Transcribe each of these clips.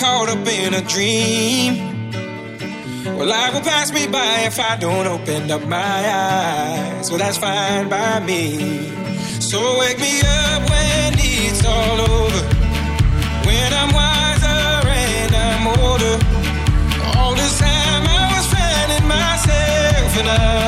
caught up in a dream. Well, life will pass me by if I don't open up my eyes. Well, that's fine by me. So wake me up when it's all over. When I'm wiser and I'm older. All this time I was finding myself and I.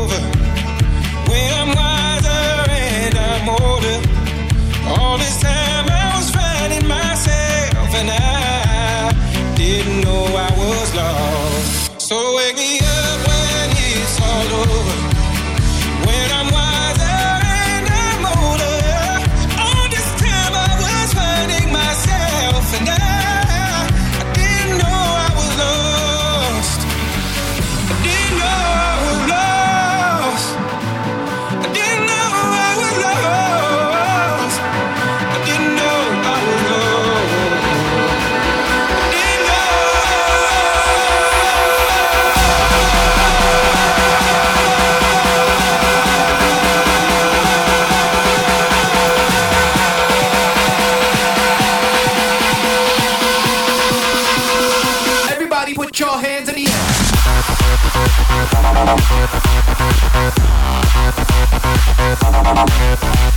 Thank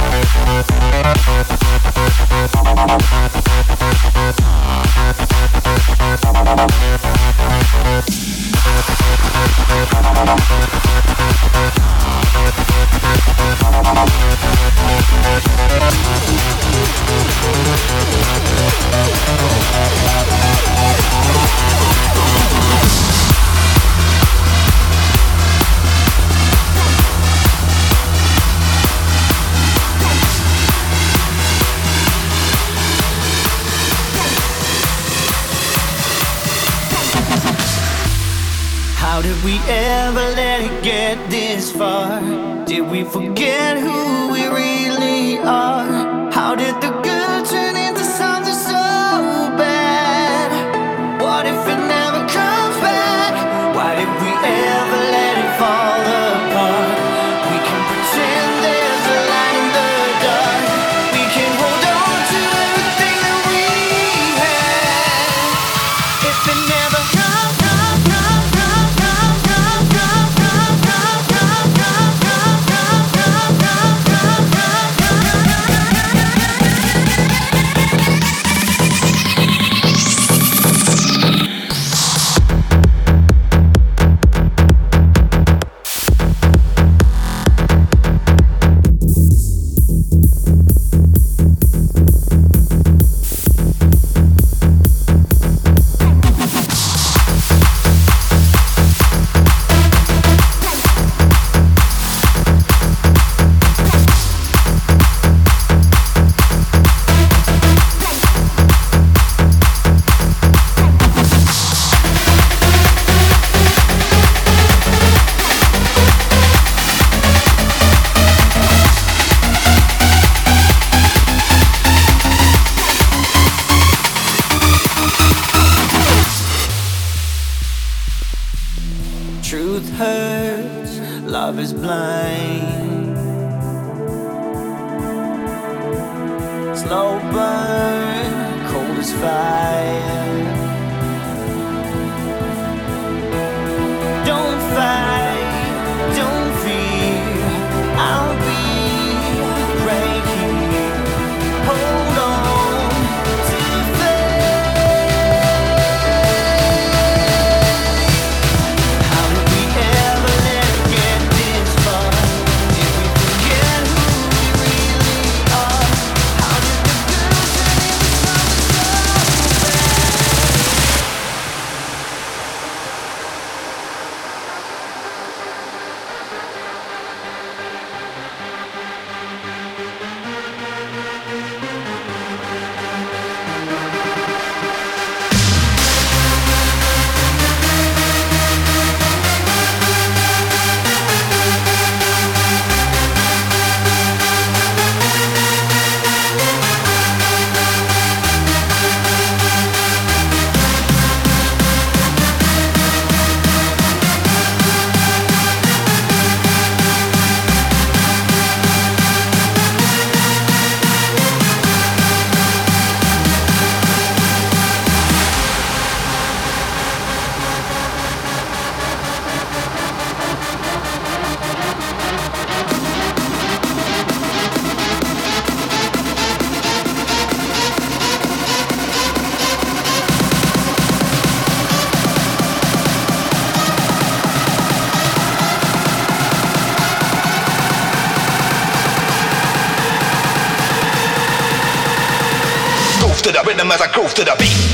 as I groove to the beat.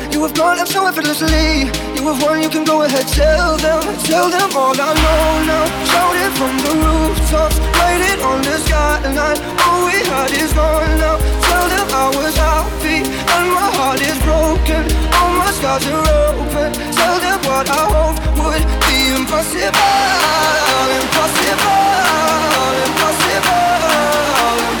You have gone up so effortlessly. You have won, you can go ahead, tell them, tell them all I know now. Shout it from the rooftops, write it on the skyline. All we had is gone now. Tell them I was happy and my heart is broken. All my scars are open. Tell them what I hope would be impossible, impossible, impossible.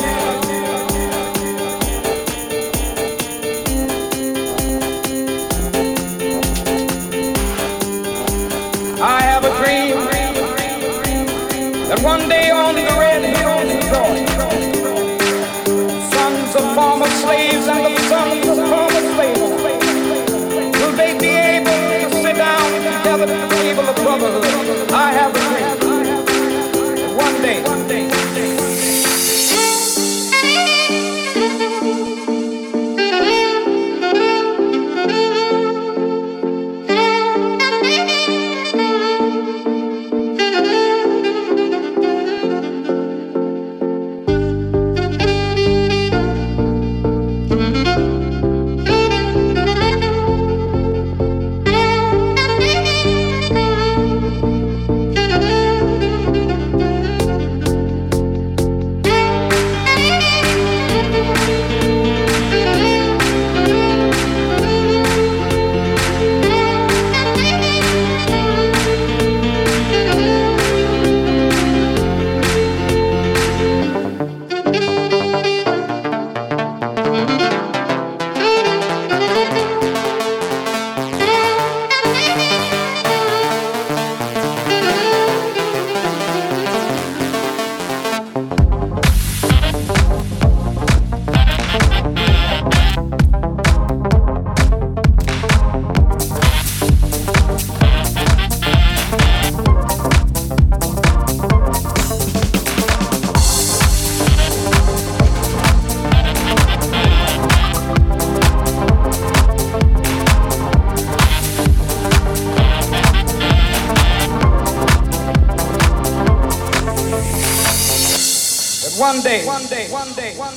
one day on the red hills of Georgia,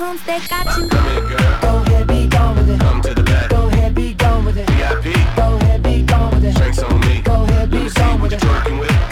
cones that got you. Come here, girl. Go ahead, be gone with it. Come to the back. Go ahead, be gone with it. VIP. Go ahead, be gone with it. Drinks on me. Go ahead, be gone with it. Drinking with?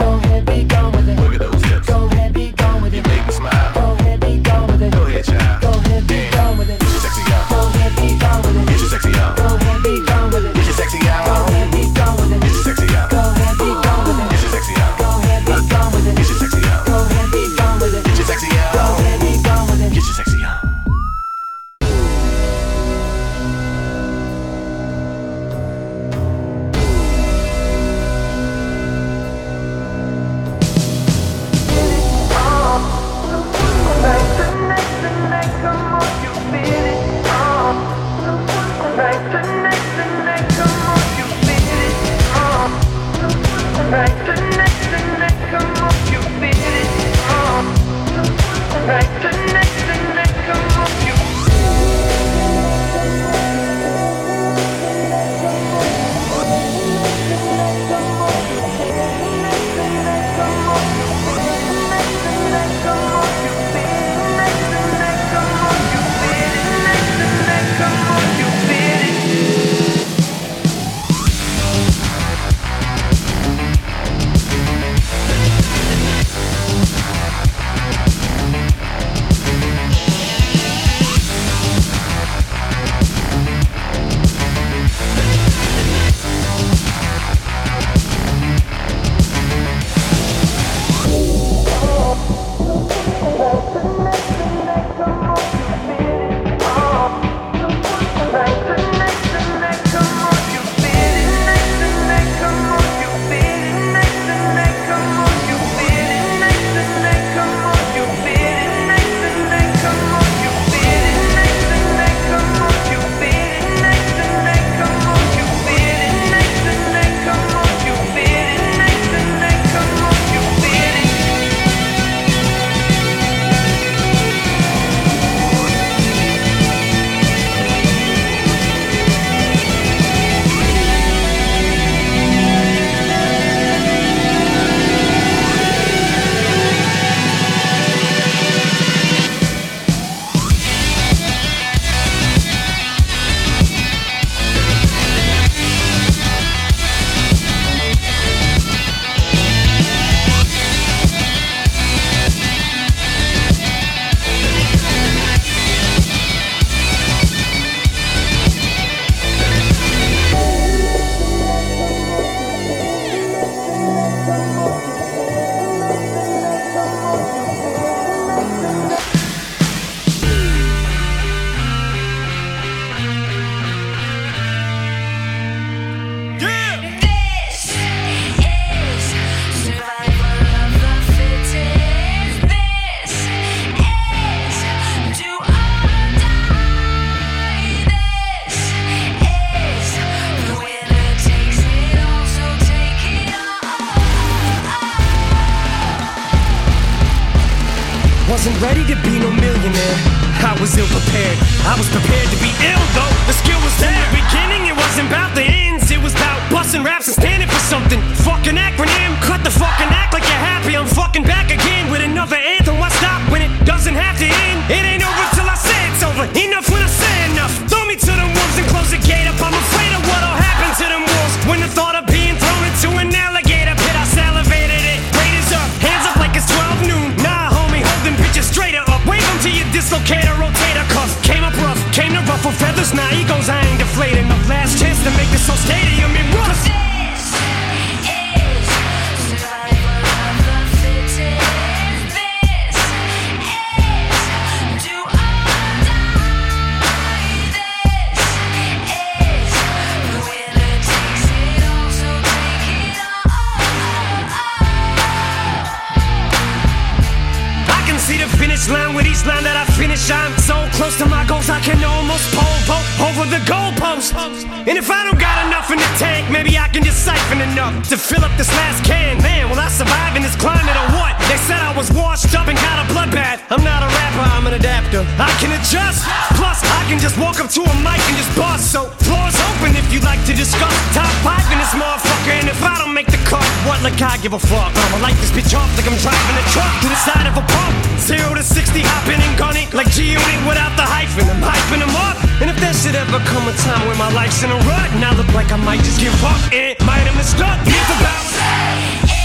can just walk up to a mic and just boss. So floors open if you like to discuss. Top five in this motherfucker, and if I don't make the cut, what like I give a fuck? I'ma light this bitch off like I'm driving a truck to the side of a pump. Zero to sixty, hopping and gunning like G-Unit without the hyphen. I'm hyping them up. And if there should ever come a time when my life's in a rut, and I look like I might just give up, and it might have missed out. It's about.